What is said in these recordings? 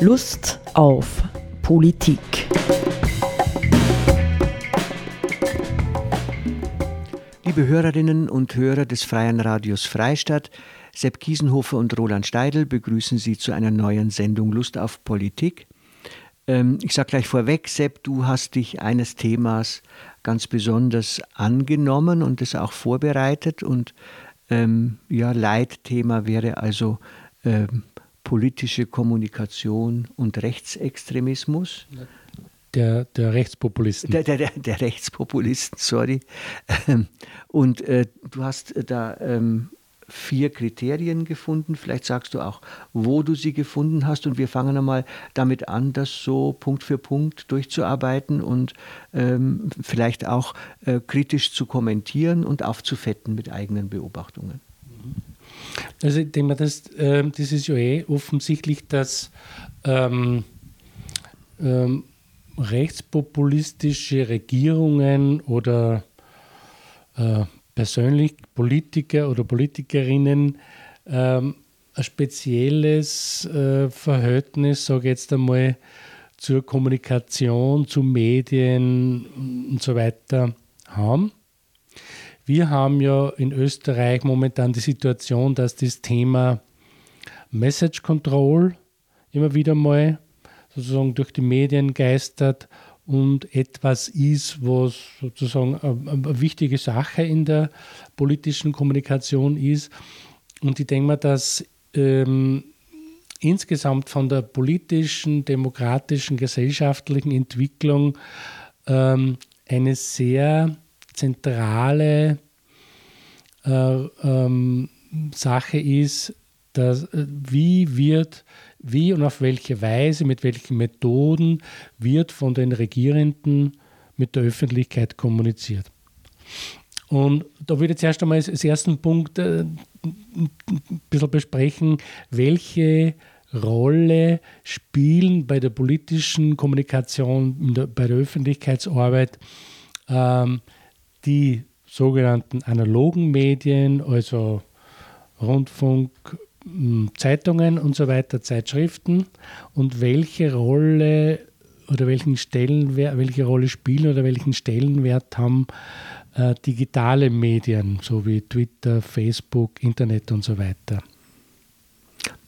Lust auf Politik. Liebe Hörerinnen und Hörer des Freien Radios Freistadt, Sepp Kiesenhofer und Roland Steidl begrüßen Sie zu einer neuen Sendung Lust auf Politik. Ähm, ich sage gleich vorweg, Sepp, du hast dich eines Themas ganz besonders angenommen und es auch vorbereitet. Und ähm, ja, Leitthema wäre also ähm, politische Kommunikation und Rechtsextremismus. Der, der Rechtspopulisten. Der, der, der, der Rechtspopulisten, sorry. Ähm, und äh, du hast da ähm, vier Kriterien gefunden. Vielleicht sagst du auch, wo du sie gefunden hast. Und wir fangen einmal damit an, das so Punkt für Punkt durchzuarbeiten und ähm, vielleicht auch äh, kritisch zu kommentieren und aufzufetten mit eigenen Beobachtungen. Also ich denke mal, das, äh, das ist ja eh offensichtlich, dass ähm, ähm, rechtspopulistische Regierungen oder äh, persönlich Politiker oder Politikerinnen ähm, ein spezielles äh, Verhältnis, sage ich jetzt einmal, zur Kommunikation, zu Medien und so weiter haben. Wir haben ja in Österreich momentan die Situation, dass das Thema Message Control immer wieder mal sozusagen durch die Medien geistert und etwas ist, was sozusagen eine, wichtige Sache in der politischen Kommunikation ist. Und ich denke mal, dass ähm, insgesamt von der politischen, demokratischen, gesellschaftlichen Entwicklung ähm, eine sehr zentrale äh, ähm, Sache ist, dass, äh, wie wird wie und auf welche Weise, mit welchen Methoden wird von den Regierenden mit der Öffentlichkeit kommuniziert. Und da würde ich jetzt erst einmal als ersten Punkt äh, ein bisschen besprechen, welche Rolle spielen bei der politischen Kommunikation, bei der Öffentlichkeitsarbeit ähm, die sogenannten analogen Medien, also Rundfunk, Zeitungen und so weiter, Zeitschriften und welche Rolle oder welchen Stellenwert, welche Rolle spielen oder welchen Stellenwert haben äh, digitale Medien, so wie Twitter, Facebook, Internet und so weiter.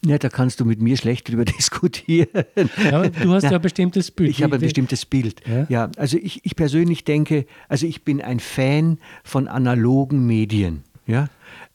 Ja, da kannst du mit mir schlecht drüber diskutieren. Ja, du hast ja ein bestimmtes Bild. Ich habe ein bestimmtes Bild. Ja, ja also ich, ich persönlich denke, also ich bin ein Fan von analogen Medien. Ja,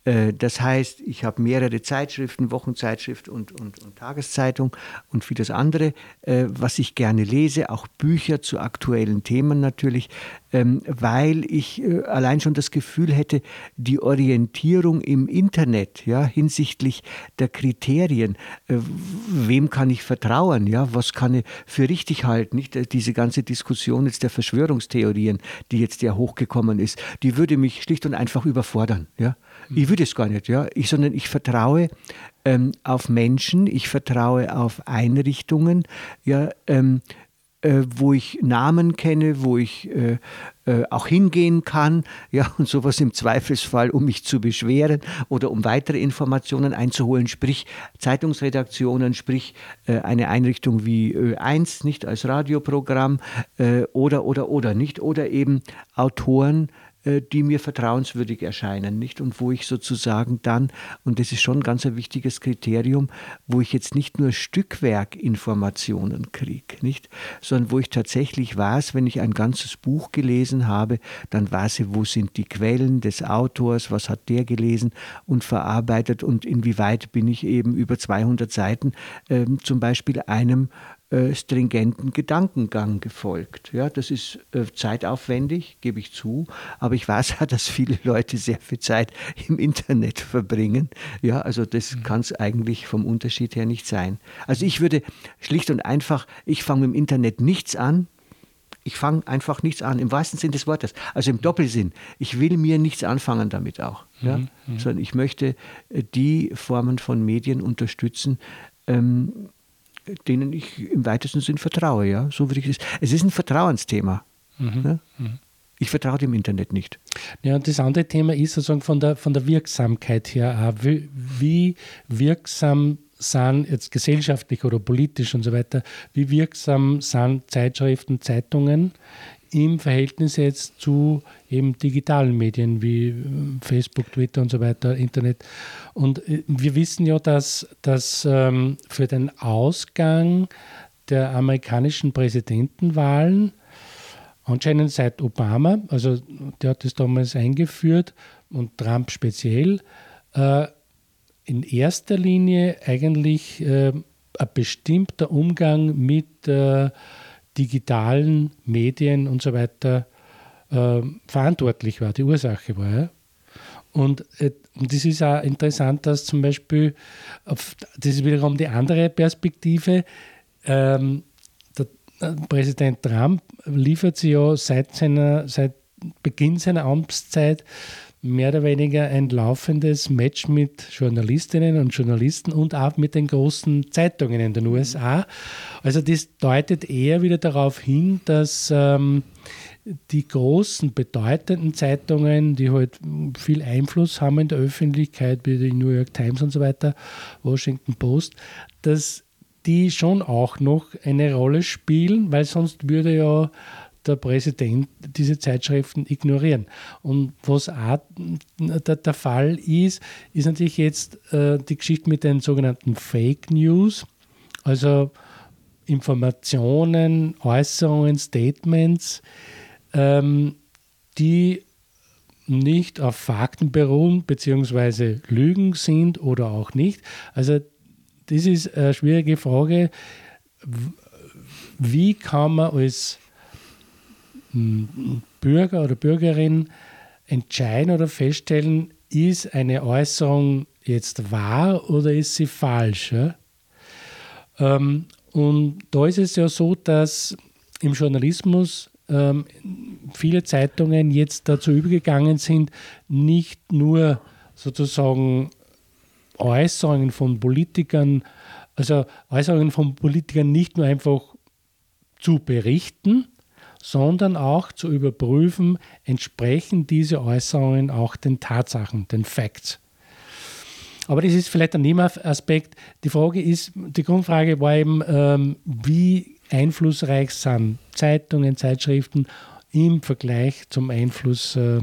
das heißt, ich habe mehrere Zeitschriften, Wochenzeitschrift und, und, und Tageszeitung und vieles andere, äh, was ich gerne lese, auch Bücher zu aktuellen Themen natürlich, ähm, weil ich äh, allein schon das Gefühl hätte, die Orientierung im Internet ja, hinsichtlich der Kriterien, wem kann ich vertrauen, ja, was kann ich für richtig halten, nicht diese ganze Diskussion jetzt der Verschwörungstheorien, die jetzt ja hochgekommen ist, die würde mich schlicht und einfach überfordern. Ja. Ich will das gar nicht, ja. Ich, sondern ich vertraue ähm, auf Menschen, ich vertraue auf Einrichtungen, ja, ähm, äh, wo ich Namen kenne, wo ich äh, äh, auch hingehen kann, ja, und sowas im Zweifelsfall, um mich zu beschweren oder um weitere Informationen einzuholen, sprich Zeitungsredaktionen, sprich äh, eine Einrichtung wie Ö1, nicht als Radioprogramm äh, oder, oder, oder, nicht, oder eben Autoren, äh, die mir vertrauenswürdig erscheinen, nicht? Und wo ich sozusagen dann, und das ist schon ganz ein wichtiges Kriterium, wo ich jetzt nicht nur Stückwerkinformationen kriege, nicht? Sondern wo ich tatsächlich weiß, wenn ich ein ganzes Buch gelesen habe, dann weiß ich, wo sind die Quellen des Autors, was hat der gelesen und verarbeitet und inwieweit bin ich eben über 200 Seiten äh, zum Beispiel einem äh, stringenten Gedankengang gefolgt. Ja, das ist äh, zeitaufwendig, gebe ich zu, aber ich weiß ja, dass viele Leute sehr viel Zeit im Internet verbringen. Ja, also das mhm. kann es eigentlich vom Unterschied her nicht sein. Also ich würde schlicht und einfach, ich fange im Internet nichts an, ich fange einfach nichts an, im wahrsten Sinn des Wortes. Also im Doppelsinn. Ich will mir nichts anfangen damit auch. Ja? Mhm, mhm. Sondern ich möchte äh, die Formen von Medien unterstützen, ähm, denen ich im weitesten Sinn vertraue. Ja? So würde ich es. Es ist ein Vertrauensthema. Mhm. Ja? Mhm. Ich vertraue dem Internet nicht. Ja, und das andere Thema ist sozusagen von der, von der Wirksamkeit her auch. Wie, wie wirksam sind jetzt gesellschaftlich oder politisch und so weiter, wie wirksam sind Zeitschriften, Zeitungen im Verhältnis jetzt zu eben digitalen Medien wie äh, Facebook, Twitter und so weiter, Internet. Und äh, wir wissen ja, dass, dass ähm, für den Ausgang der amerikanischen Präsidentenwahlen anscheinend seit Obama, also der hat das damals eingeführt und Trump speziell, äh, in erster Linie eigentlich ein bestimmter Umgang mit digitalen Medien und so weiter äh, verantwortlich war, die Ursache war. Ja? Und, äh, und das ist auch interessant, dass zum Beispiel, auf, das ist wiederum die andere Perspektive, ähm, der, der Präsident Trump liefert sie ja seit, seiner, seit Beginn seiner Amtszeit mehr oder weniger ein laufendes Match mit Journalistinnen und Journalisten und auch mit den großen Zeitungen in den USA. Also das deutet eher wieder darauf hin, dass ähm, die großen, bedeutenden Zeitungen, die halt viel Einfluss haben in der Öffentlichkeit, wie die New York Times und so weiter, Washington Post, dass die schon auch noch eine Rolle spielen, weil sonst würde ja der Präsident diese Zeitschriften ignorieren. Und was auch der, Fall ist, ist natürlich jetzt äh, die Geschichte mit den sogenannten Fake News, also Informationen, Äußerungen, Statements, ähm, die nicht auf Fakten beruhen, beziehungsweise Lügen sind oder auch nicht. Also das ist eine schwierige Frage. Wie kann man als Bürger oder Bürgerin entscheiden oder feststellen, ist eine Äußerung jetzt wahr oder ist sie falsch? Ja? Ähm, und da ist es ja so, dass im Journalismus ähm, viele Zeitungen jetzt dazu übergegangen sind, nicht nur sozusagen Äußerungen von Politikern, also Äußerungen von Politikern nicht nur einfach zu berichten, sondern auch zu überprüfen, entsprechen diese Äußerungen auch den Tatsachen, den Facts. Aber das ist vielleicht ein Nebenaspekt. Die Frage ist, die Grundfrage war eben, ähm, wie einflussreich sind Zeitungen, Zeitschriften im Vergleich zum Einfluss äh,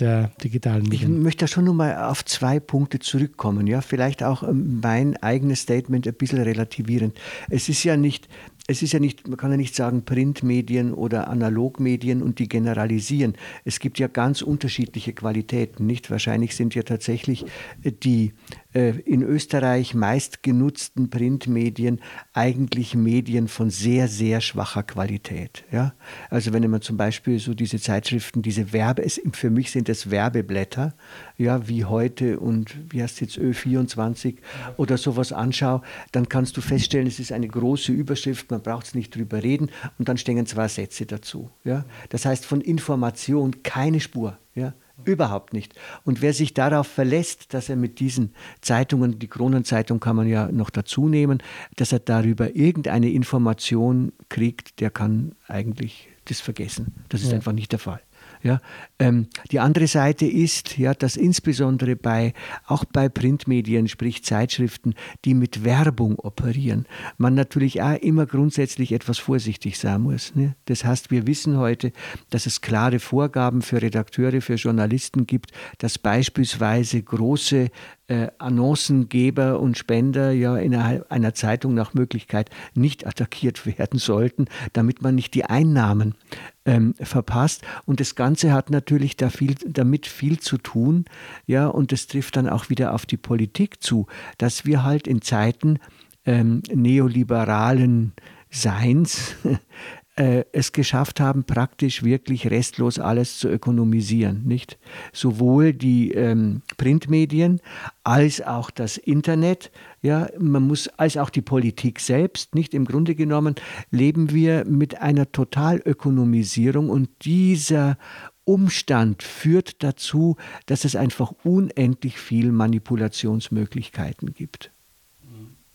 der digitalen Medien. Ich möchte da schon nochmal auf zwei Punkte zurückkommen. Ja, vielleicht auch ähm, mein eigenes Statement ein bisschen relativierend. Es ist ja nicht es ist ja nicht, man kann ja nicht sagen Printmedien oder Analogmedien und die generalisieren. Es gibt ja ganz unterschiedliche Qualitäten, nicht? Wahrscheinlich sind ja tatsächlich äh, die in Österreich meist genutzten Printmedien eigentlich Medien von sehr, sehr schwacher Qualität. Ja? Also wenn man zum Beispiel so diese Zeitschriften, diese Werbe, für mich sind es Werbeblätter, ja, wie heute und wie heißt es jetzt Ö24 oder sowas anschaue, dann kannst du feststellen, es ist eine große Überschrift, man braucht es nicht drüber reden und dann stehen zwei Sätze dazu. Ja? Das heißt von Information keine Spur. Ja? Überhaupt nicht. Und wer sich darauf verlässt, dass er mit diesen Zeitungen, die Kronenzeitung kann man ja noch dazu nehmen, dass er darüber irgendeine Information kriegt, der kann eigentlich das vergessen. Das ist ja. einfach nicht der Fall. Ja, ähm, die andere Seite ist, ja, dass insbesondere bei, auch bei Printmedien, sprich Zeitschriften, die mit Werbung operieren, man natürlich auch immer grundsätzlich etwas vorsichtig sein muss. Ne? Das heißt, wir wissen heute, dass es klare Vorgaben für Redakteure, für Journalisten gibt, dass beispielsweise große äh, Annoncengeber und Spender ja innerhalb einer Zeitung nach Möglichkeit nicht attackiert werden sollten, damit man nicht die Einnahmen ähm, verpasst. Und das Ganze hat natürlich da viel, damit viel zu tun, ja, und das trifft dann auch wieder auf die Politik zu, dass wir halt in Zeiten ähm, neoliberalen Seins äh, es geschafft haben, praktisch wirklich restlos alles zu ökonomisieren. Nicht? Sowohl die ähm, Printmedien als auch das Internet, ja, man muss, als auch die Politik selbst. Nicht im Grunde genommen leben wir mit einer Totalökonomisierung und dieser Umstand führt dazu, dass es einfach unendlich viel Manipulationsmöglichkeiten gibt.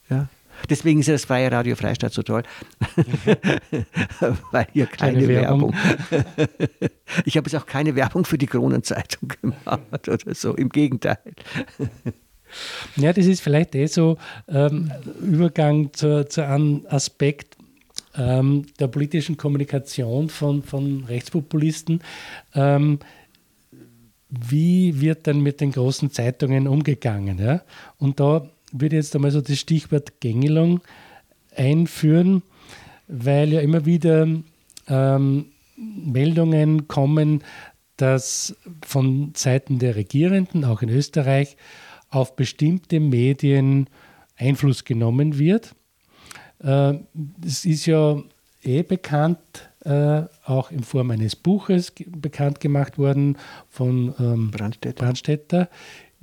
Ja? Deswegen ist ja das freie Radio Freistadt so toll, weil hier keine, keine Werbung. Werbung. ich habe jetzt auch keine Werbung für die Kronenzeitung gemacht oder so, im Gegenteil. Ja, das ist vielleicht eh so ähm, Übergang zu, zu einem Aspekt ähm, der politischen Kommunikation von, von Rechtspopulisten. Ähm, wie wird dann mit den großen Zeitungen umgegangen? Ja? Und da würde jetzt einmal so das Stichwort Gängelung einführen, weil ja immer wieder ähm, Meldungen kommen, dass von Seiten der Regierenden, auch in Österreich, auf bestimmte Medien Einfluss genommen wird. Äh, es ist ja eh bekannt, äh, auch in Form eines Buches bekannt gemacht worden von ähm, Brandstätter. Brandstätter,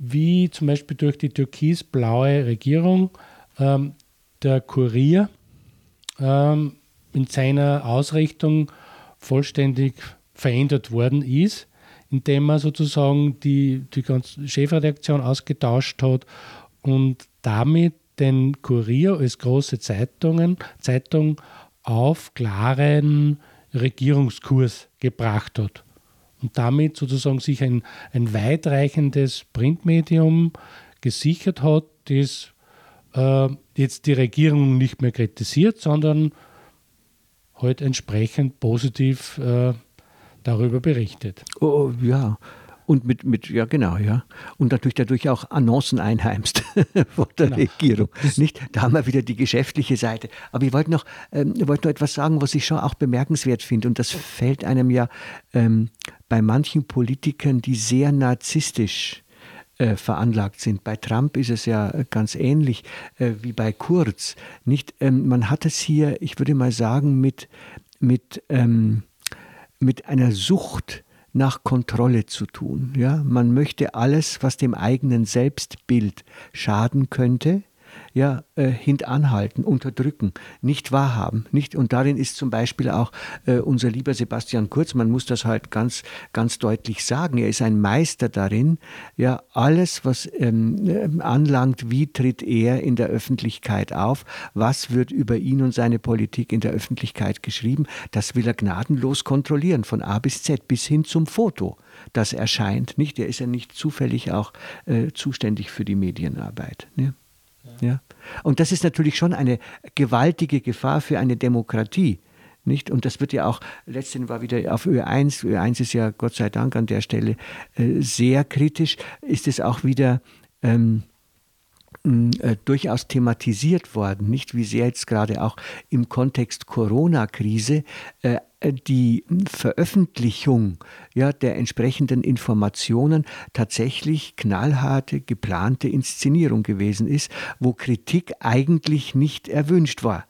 wie zum Beispiel durch die türkis-blaue Regierung ähm, der Kurier ähm, in seiner Ausrichtung vollständig verändert worden ist, indem er sozusagen die, die ganze Chefredaktion ausgetauscht hat und damit den Kurier als große Zeitungen, Zeitung auf klaren Regierungskurs gebracht hat und damit sozusagen sich ein, ein weitreichendes Printmedium gesichert hat, das äh, jetzt die Regierung nicht mehr kritisiert, sondern halt entsprechend positiv äh, darüber berichtet. Oh, oh, ja. Und mit, mit, ja genau, ja. Und natürlich dadurch auch Annoncen einheimst von der genau. Regierung. Nicht? Da haben wir wieder die geschäftliche Seite. Aber ich wollte noch, ähm, wollte noch etwas sagen, was ich schon auch bemerkenswert finde. Und das fällt einem ja ähm, bei manchen Politikern, die sehr narzisstisch äh, veranlagt sind. Bei Trump ist es ja ganz ähnlich äh, wie bei Kurz. Nicht, ähm, man hat es hier, ich würde mal sagen, mit, mit, ähm, mit einer Sucht nach Kontrolle zu tun. Ja? Man möchte alles, was dem eigenen Selbstbild schaden könnte, ja, äh, hintanhalten, unterdrücken, nicht wahrhaben. Nicht, und darin ist zum Beispiel auch äh, unser lieber Sebastian Kurz, man muss das halt ganz, ganz deutlich sagen, er ist ein Meister darin, ja, alles, was ähm, äh, anlangt, wie tritt er in der Öffentlichkeit auf, was wird über ihn und seine Politik in der Öffentlichkeit geschrieben, das will er gnadenlos kontrollieren, von A bis Z, bis hin zum Foto das erscheint. Nicht? Er ist ja nicht zufällig auch äh, zuständig für die Medienarbeit. Ne? Ja. Und das ist natürlich schon eine gewaltige Gefahr für eine Demokratie. Nicht? Und das wird ja auch, letztens war wieder auf Ö1, Ö1 ist ja Gott sei Dank an der Stelle äh, sehr kritisch, ist es auch wieder ähm, äh, durchaus thematisiert worden, nicht wie sehr jetzt gerade auch im Kontext Corona-Krise äh, die Veröffentlichung ja, der entsprechenden Informationen tatsächlich knallharte, geplante Inszenierung gewesen ist, wo Kritik eigentlich nicht erwünscht war.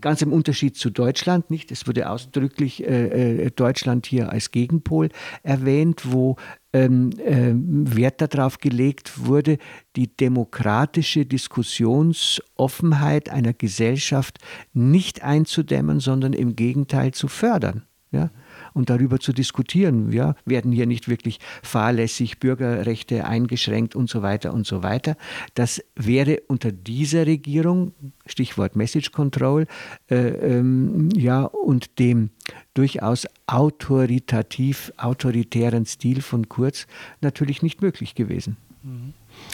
Ganz im Unterschied zu Deutschland, nicht? Es wurde ausdrücklich äh, äh Deutschland hier als Gegenpol erwähnt, wo ähm, äh, Wert darauf gelegt wurde, die demokratische Diskussionsoffenheit einer Gesellschaft nicht einzudämmen, sondern im Gegenteil zu fördern. Ja? Und darüber zu diskutieren. Ja, werden hier nicht wirklich fahrlässig Bürgerrechte eingeschränkt und so weiter und so weiter. Das wäre unter dieser Regierung, Stichwort Message Control, äh, ähm, ja, und dem durchaus autoritativ, autoritären Stil von Kurz natürlich nicht möglich gewesen.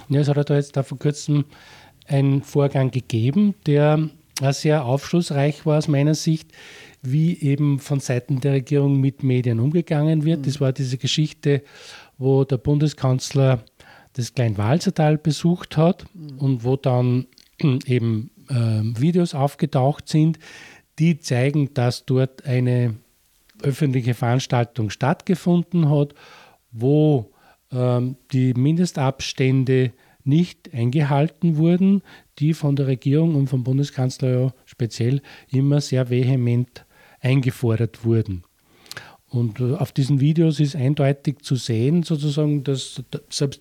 Ja, es hat da jetzt da vor kurzem einen Vorgang gegeben, der sehr aufschlussreich war aus meiner Sicht wie eben von Seiten der Regierung mit Medien umgegangen wird. Mhm. Das war diese Geschichte, wo der Bundeskanzler das Kleinwalsertal besucht hat mhm. und wo dann eben äh, Videos aufgetaucht sind, die zeigen, dass dort eine öffentliche Veranstaltung stattgefunden hat, wo ähm, die Mindestabstände nicht eingehalten wurden, die von der Regierung und vom Bundeskanzler ja speziell immer sehr vehement eingefordert wurden. Und äh, auf diesen Videos ist eindeutig zu sehen, sozusagen, dass,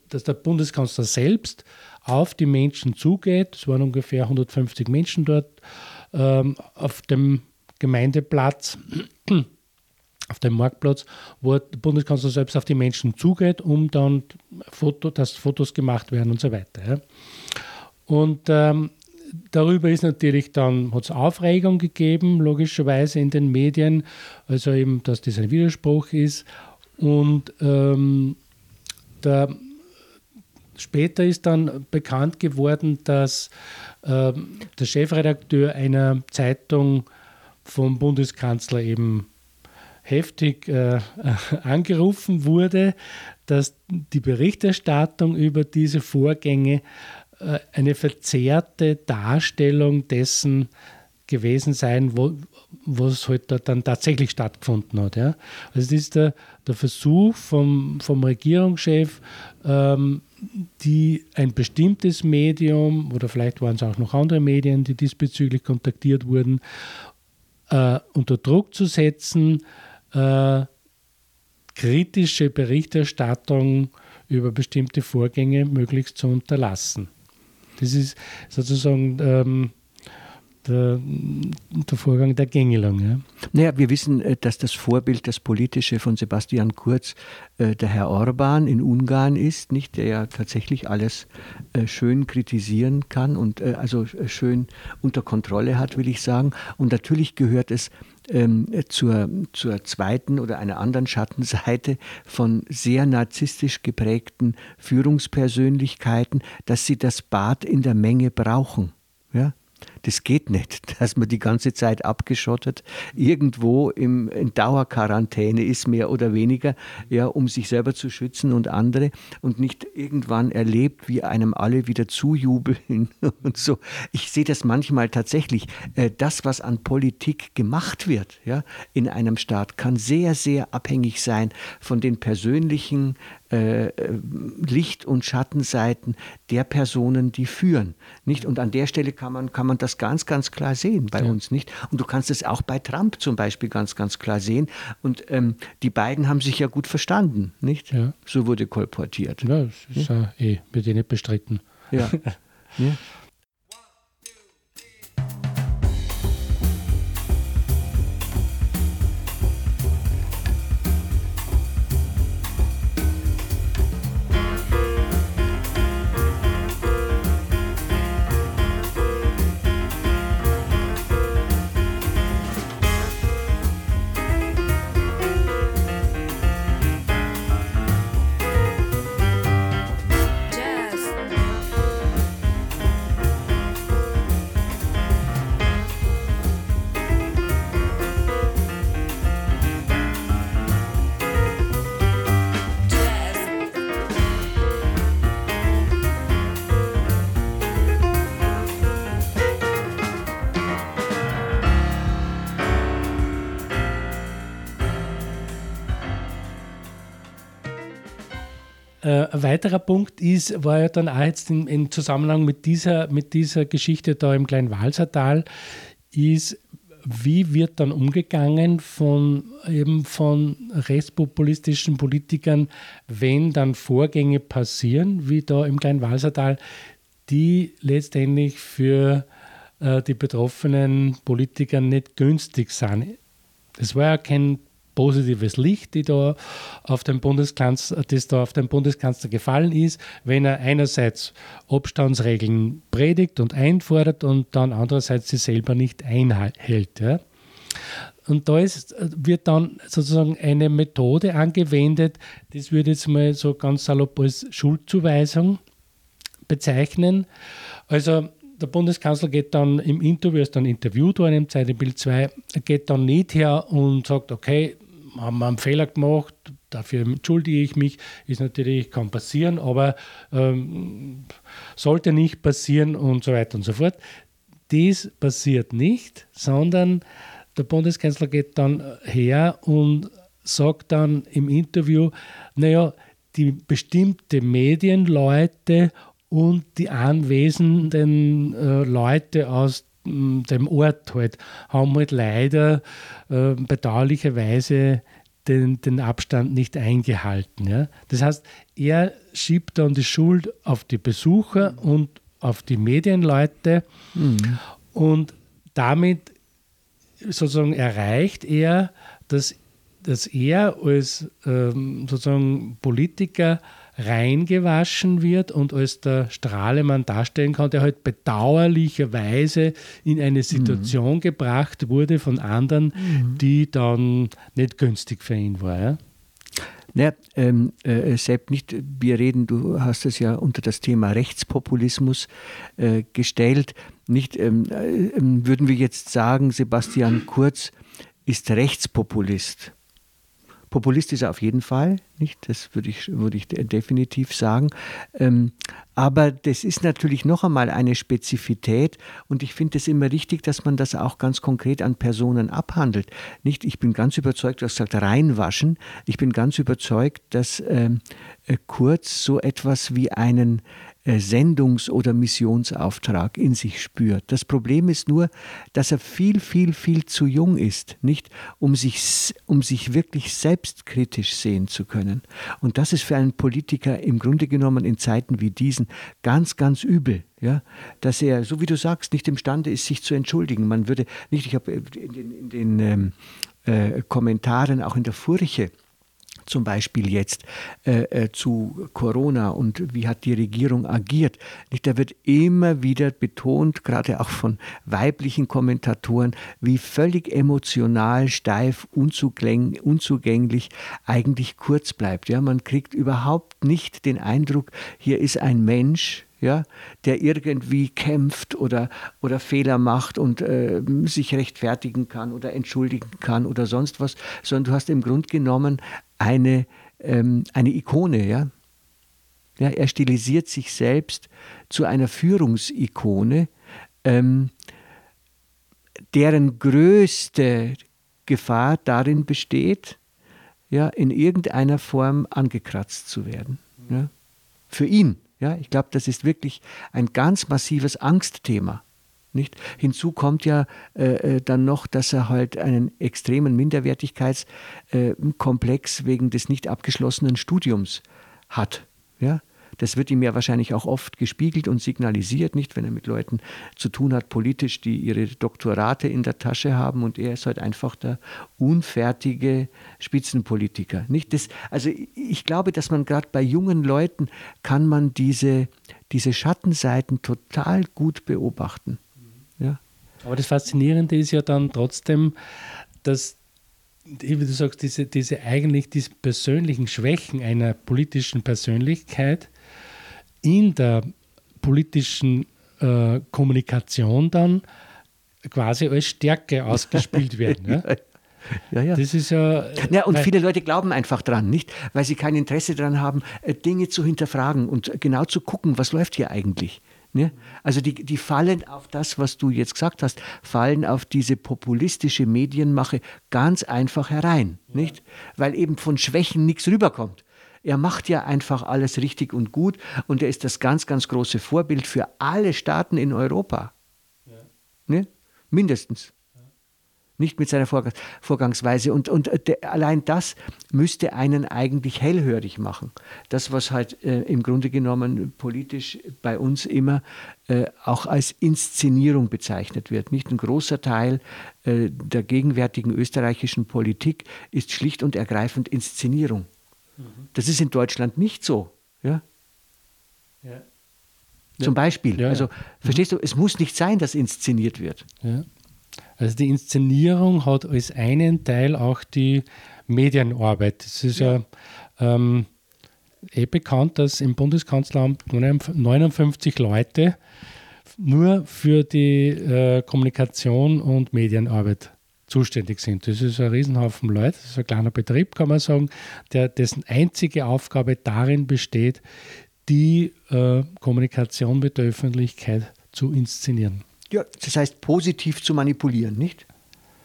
dass der Bundeskanzler selbst auf die Menschen zugeht. Es waren ungefähr 150 Menschen dort ähm, auf dem Gemeindeplatz, auf dem Marktplatz, wo der Bundeskanzler selbst auf die Menschen zugeht, um dann Foto, dass Fotos gemacht werden und so weiter. Ja. Und ähm, darüber ist natürlich dann, hat es Aufregung gegeben, logischerweise in den Medien, also eben, dass das ein Widerspruch ist. Und ähm, der später ist dann bekannt geworden, dass äh, der Chefredakteur einer Zeitung vom Bundeskanzler eben heftig äh, angerufen wurde, dass die Berichterstattung über diese Vorgänge eine verzerrte Darstellung dessen gewesen sein, wo, was halt da dann tatsächlich stattgefunden hat. Ja. Also das ist der, der Versuch vom, vom Regierungschef, ähm, die ein bestimmtes Medium oder vielleicht waren es auch noch andere Medien, die diesbezüglich kontaktiert wurden, äh, unter Druck zu setzen, äh, kritische Berichterstattung über bestimmte Vorgänge möglichst zu unterlassen. Das ist sozusagen ähm, der, der, Vorgang der Gängelung. Ja. Naja, wir wissen, äh, dass das Vorbild, das politische von Sebastian Kurz, äh, der Herr Orban in Ungarn ist, nicht, der ja tatsächlich alles äh, schön kritisieren kann und also schön unter Kontrolle hat, will ich sagen. Und natürlich gehört es ähm, zur, zur zweiten oder einer anderen Schattenseite von sehr narzisstisch geprägten Führungspersönlichkeiten, dass sie das Bad in der Menge brauchen. Das geht nicht, dass man die ganze Zeit abgeschottet irgendwo im, in Dauerquarantäne ist, mehr oder weniger, ja, um sich selber zu schützen und andere und nicht irgendwann erlebt, wie einem alle wieder zujubeln und so. Ich sehe das manchmal tatsächlich. Äh, das, was an Politik gemacht wird, ja, in einem Staat, kann sehr, sehr abhängig sein von den persönlichen äh, Licht- und Schattenseiten der Personen, die führen. Nicht? Und an der Stelle kann man, kann man das ganz, ganz klar sehen bei ja. uns. nicht. Und du kannst es auch bei Trump zum Beispiel ganz, ganz klar sehen. Und ähm, die beiden haben sich ja gut verstanden. nicht? Ja. So wurde kolportiert. Ja, das ist ja. eh, wird eh nicht bestritten. Ja. ja. Ein weiterer Punkt ist, war ja dann auch jetzt im, Zusammenhang mit dieser, mit dieser Geschichte da im kleinen Walsertal, ist, wie wird dann umgegangen von eben von rechtspopulistischen Politikern, wenn dann Vorgänge passieren, wie da im kleinen Walsertal, die letztendlich für äh, die betroffenen Politiker nicht günstig sind. Es war ja kein positives Licht, die da auf den Bundeskanzler, das da auf den Bundeskanzler gefallen ist, wenn er einerseits Abstandsregeln predigt und einfordert und dann andererseits sie selber nicht einhält. Ja. Und da ist, wird dann sozusagen eine Methode angewendet, das würde ich jetzt mal so ganz salopp als Schuldzuweisung bezeichnen. Also der Bundeskanzler geht dann im Interview, ist dann interviewt worden im Zeit Bild 2, geht dann nicht her und sagt, okay, haben wir einen Fehler gemacht, dafür entschuldige ich mich, ist natürlich, kann passieren, aber ähm, sollte nicht passieren und so weiter und so fort. Dies passiert nicht, sondern der Bundeskanzler geht dann her und sagt dann im Interview, naja, die bestimmte Medienleute und die anwesenden äh, Leute aus dem Ort halt, haben halt leider äh, bedauerlicherweise den, den Abstand nicht eingehalten. Ja? Das heißt, er schiebt dann die Schuld auf die Besucher und auf die Medienleute mhm. und damit sozusagen erreicht er, dass, dass er als ähm, sozusagen Politiker reingewaschen wird und als der Strahlemann darstellen kann, der halt bedauerlicherweise in eine Situation mhm. gebracht wurde von anderen, mhm. die dann nicht günstig für ihn war. Ja? Ja, ähm, äh, Sepp, nicht, wir reden, du hast es ja unter das Thema Rechtspopulismus äh, gestellt. Nicht, ähm, äh, würden wir jetzt sagen, Sebastian Kurz ist Rechtspopulist. Populist ist er auf jeden Fall, nicht? Das würde ich, würde ich definitiv sagen. Ähm, aber das ist natürlich noch einmal eine Spezifität und ich finde es immer richtig, dass man das auch ganz konkret an Personen abhandelt. Nicht, ich bin ganz überzeugt, du hast gesagt, reinwaschen. Ich bin ganz überzeugt, dass ähm, äh, Kurz so etwas wie einen Sendungs- oder Missionsauftrag in sich spürt. Das Problem ist nur, dass er viel, viel, viel zu jung ist, nicht um sich, um sich wirklich selbstkritisch sehen zu können. Und das ist für einen Politiker im Grunde genommen in Zeiten wie diesen ganz, ganz übel. Ja, dass er, so wie du sagst, nicht imstande ist, sich zu entschuldigen. Man würde nicht, ich habe in den, in den ähm, äh, Kommentaren, auch in der Furche, zum Beispiel jetzt äh, äh, zu Corona und wie hat die Regierung agiert. Nicht, da wird immer wieder betont, gerade auch von weiblichen Kommentatoren, wie völlig emotional, steif, unzugänglich eigentlich kurz bleibt. Ja, man kriegt überhaupt nicht den Eindruck, hier ist ein Mensch, ja, der irgendwie kämpft oder, oder Fehler macht und äh, sich rechtfertigen kann oder entschuldigen kann oder sonst was, sondern du hast im Grunde genommen eine, ähm, eine Ikone, ja. ja. Er stilisiert sich selbst zu einer Führungsikone, ähm, deren größte Gefahr darin besteht, ja, in irgendeiner Form angekratzt zu werden. Ja. Für ihn. Ja, ich glaube, das ist wirklich ein ganz massives Angstthema. Nicht? Hinzu kommt ja äh, äh dann noch, dass er halt einen extremen Minderwertigkeitskomplex wegen des nicht abgeschlossenen Studiums hat. Ja? Das wird ihm ja wahrscheinlich auch oft gespiegelt und signalisiert, nicht, wenn er mit Leuten zu tun hat, politisch, die ihre Doktorate in der Tasche haben und er ist halt einfach der unfertige Spitzenpolitiker. Nicht? Das, also ich glaube, dass man gerade bei jungen Leuten kann man diese, diese Schattenseiten total gut beobachten. Aber das Faszinierende ist ja dann trotzdem, dass wie du sagst, diese, diese eigentlich diese persönlichen Schwächen einer politischen Persönlichkeit in der politischen äh, Kommunikation dann quasi als Stärke ausgespielt werden. Ja? Ja, ja. Das ist ja. ja und viele Leute glauben einfach dran, nicht? Weil sie kein Interesse daran haben, äh, Dinge zu hinterfragen und genau zu gucken, was läuft hier eigentlich. Ne? Also die, die fallen auf das, was du jetzt gesagt hast, fallen auf diese populistische Medienmache ganz einfach herein, ja. nicht? Weil eben von Schwächen nichts rüberkommt. Er macht ja einfach alles richtig und gut und er ist das ganz, ganz große Vorbild für alle Staaten in Europa. Ja. Ne? Mindestens. Nicht mit seiner Vorgangsweise. Und, und äh, allein das müsste einen eigentlich hellhörig machen. Das, was halt äh, im Grunde genommen politisch bei uns immer äh, auch als Inszenierung bezeichnet wird. Nicht ein großer Teil äh, der gegenwärtigen österreichischen Politik ist schlicht und ergreifend Inszenierung. Das ist in Deutschland nicht so. Ja? ja. Zum Beispiel. Ja, also, verstehst du, es muss nicht sein, dass inszeniert wird. Ja. Also die Inszenierung hat als einen Teil auch die Medienarbeit. Es ist ja, ja ähm, eh bekannt, dass im Bundeskanzleramt 59 Leute nur für die äh, Kommunikation und Medienarbeit zuständig sind. Das ist ein Riesenhaufen Leute, das ist ein kleiner Betrieb, kann man sagen, der, dessen einzige Aufgabe darin besteht, die äh, Kommunikation mit der Öffentlichkeit zu inszenieren. Ja, das heißt positiv zu manipulieren, nicht?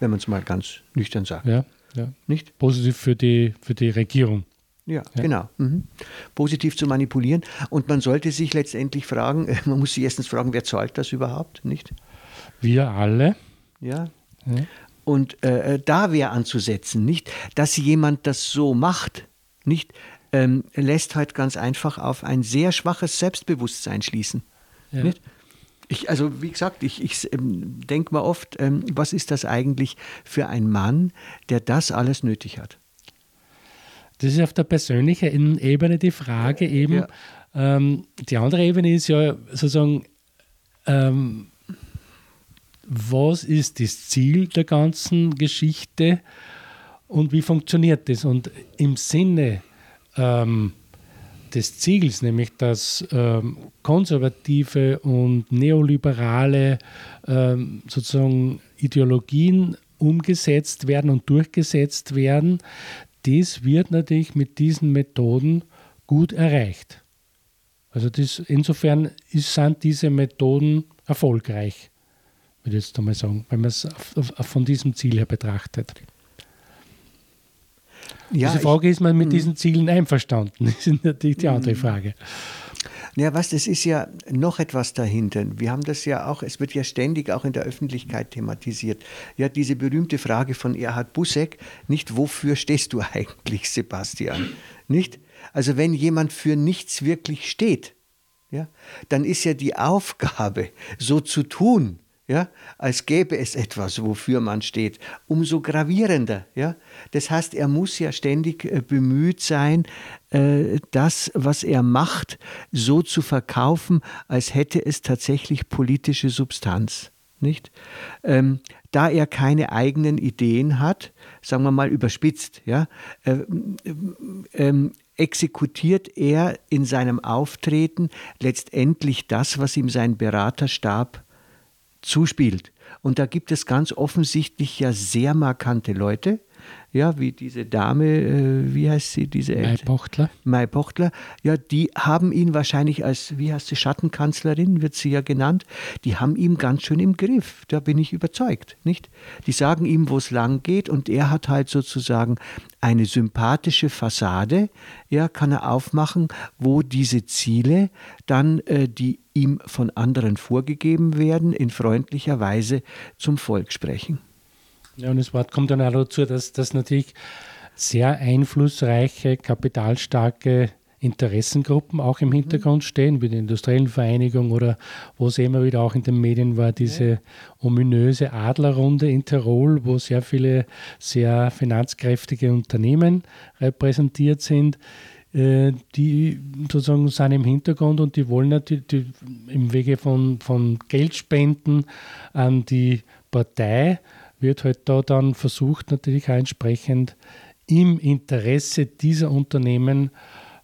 Wenn man es mal ganz nüchtern sagt. Ja, ja. Nicht? Positiv für die, für die Regierung. Ja, ja, genau. Mhm. Positiv zu manipulieren. Und man sollte sich letztendlich fragen, man muss sich erstens fragen, wer zahlt das überhaupt, nicht? Wir alle. Ja. ja und äh, äh, da wäre anzusetzen, nicht, dass jemand das so macht, nicht, ähm, lässt halt ganz einfach auf ein sehr schwaches Selbstbewusstsein schließen. Ja. Nicht? Ich, also wie gesagt, ich, ich ähm, denke mal oft, ähm, was ist das eigentlich für ein Mann, der das alles nötig hat? Das ist auf der persönlichen Ebene die Frage eben. Ja. Ähm, die andere Ebene ist ja sozusagen, ähm, was ist das Ziel der ganzen Geschichte und wie funktioniert das? Und im Sinne ähm, des Ziels, nämlich dass ähm, konservative und neoliberale ähm, sozusagen Ideologien umgesetzt werden und durchgesetzt werden, das wird natürlich mit diesen Methoden gut erreicht. Also das, insofern ist, sind diese Methoden erfolgreich, würde ich jetzt einmal sagen, wenn man es von diesem Ziel her betrachtet. Ja, Diese Frage, ich, ist man mit hm. diesen Zielen einverstanden? Das ist natürlich die andere hm. Frage. Ja, was, das ist ja noch etwas dahinter. Wir haben das ja auch, es wird ja ständig auch in der Öffentlichkeit thematisiert. Ja, diese berühmte Frage von Erhard Busseck, nicht, wofür stehst du eigentlich, Sebastian? Nicht? Also wenn jemand für nichts wirklich steht, ja, dann ist ja die Aufgabe, so zu tun, ja, als gäbe es etwas, wofür man steht, umso gravierender. Ja. Das heißt, er muss ja ständig äh, bemüht sein, äh, das, was er macht, so zu verkaufen, als hätte es tatsächlich politische Substanz. Nicht? Ähm, da er keine eigenen Ideen hat, sagen wir mal überspitzt, ja, äh, äh, exekutiert er in seinem Auftreten letztendlich das, was ihm sein Beraterstab zuspielt. Und da gibt es ganz offensichtlich ja sehr markante Leute, ja, wie diese Dame, äh, wie heißt sie, diese Mai Pochtler. Mai Pochtler, ja, die haben ihn wahrscheinlich als, wie heißt sie, Schattenkanzlerin, wird sie ja genannt, die haben ihn ganz schön im Griff, da bin ich überzeugt, nicht? Die sagen ihm, wo es lang geht und er hat halt sozusagen eine sympathische Fassade, ja, kann er aufmachen, wo diese Ziele dann, äh, die ihm von anderen vorgegeben werden, in freundlicher Weise zum Volk sprechen. Ja, und das Wort kommt dann auch dazu, dass das natürlich sehr einflussreiche, kapitalstarke Interessengruppen auch im Hintergrund stehen, wie die Industriellen Vereinigung oder wo es immer wieder auch in den Medien war, diese ominöse Adlerrunde in Tirol, wo sehr viele sehr finanzkräftige Unternehmen repräsentiert sind, äh, die sozusagen sind im Hintergrund und die wollen natürlich die, im Wege von, von Geldspenden an die Partei wird halt da dann versucht, natürlich auch entsprechend im Interesse dieser Unternehmen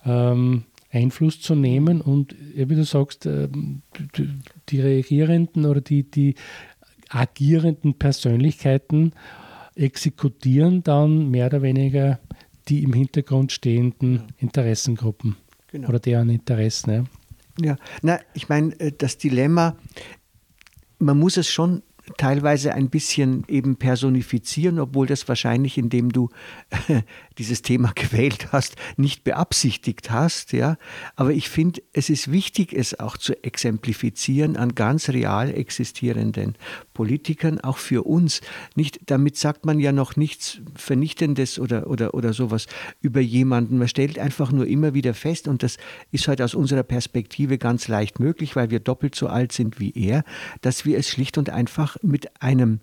ähm, Einfluss zu nehmen und, wie du sagst, äh, die reagierenden oder die, die agierenden Persönlichkeiten exekutieren dann mehr oder weniger die im Hintergrund stehenden Interessengruppen genau. oder deren Interessen. Ja, ja. na, ich meine, äh, das Dilemma, man muss es schon teilweise ein bisschen eben personifizieren, obwohl das wahrscheinlich, indem du dieses Thema gewählt hast, nicht beabsichtigt hast. Ja? Aber ich finde, es ist wichtig, es auch zu exemplifizieren an ganz real existierenden Politikern, auch für uns. Nicht, damit sagt man ja noch nichts Vernichtendes oder, oder, oder sowas über jemanden. Man stellt einfach nur immer wieder fest, und das ist halt aus unserer Perspektive ganz leicht möglich, weil wir doppelt so alt sind wie er, dass wir es schlicht und einfach mit einem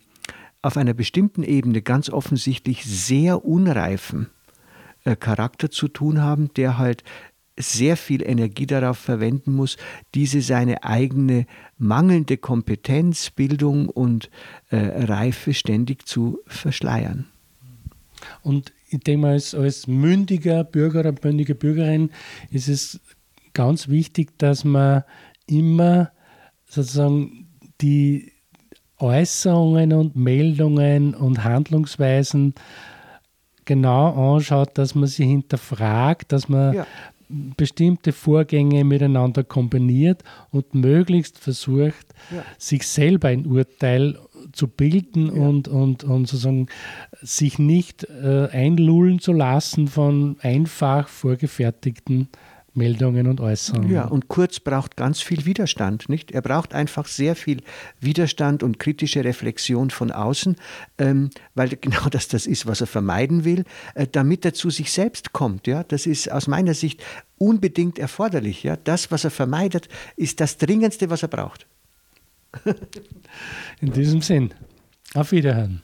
auf einer bestimmten Ebene ganz offensichtlich sehr unreifen äh, Charakter zu tun haben, der halt sehr viel Energie darauf verwenden muss, diese seine eigene mangelnde Kompetenz, Bildung und äh, Reife ständig zu verschleiern. Und ich denke mal, als, als mündiger Bürger oder mündige Bürgerin ist es ganz wichtig, dass man immer sozusagen die Äußerungen und Meldungen und Handlungsweisen genau anschaut, dass man sie hinterfragt, dass man ja. bestimmte Vorgänge miteinander kombiniert und möglichst versucht, ja. sich selber ein Urteil zu bilden ja. und, und, und sozusagen sich nicht äh, einlullen zu lassen von einfach vorgefertigten Meldungen und Äußerungen. Ja, und Kurz braucht ganz viel Widerstand, nicht? Er braucht einfach sehr viel Widerstand und kritische Reflexion von außen, ähm, weil genau das das ist, was er vermeiden will, äh, damit er zu sich selbst kommt. Ja, das ist aus meiner Sicht unbedingt erforderlich. Ja, das, was er vermeidet, ist das Dringendste, was er braucht. In diesem Sinn, auf Wiederhören.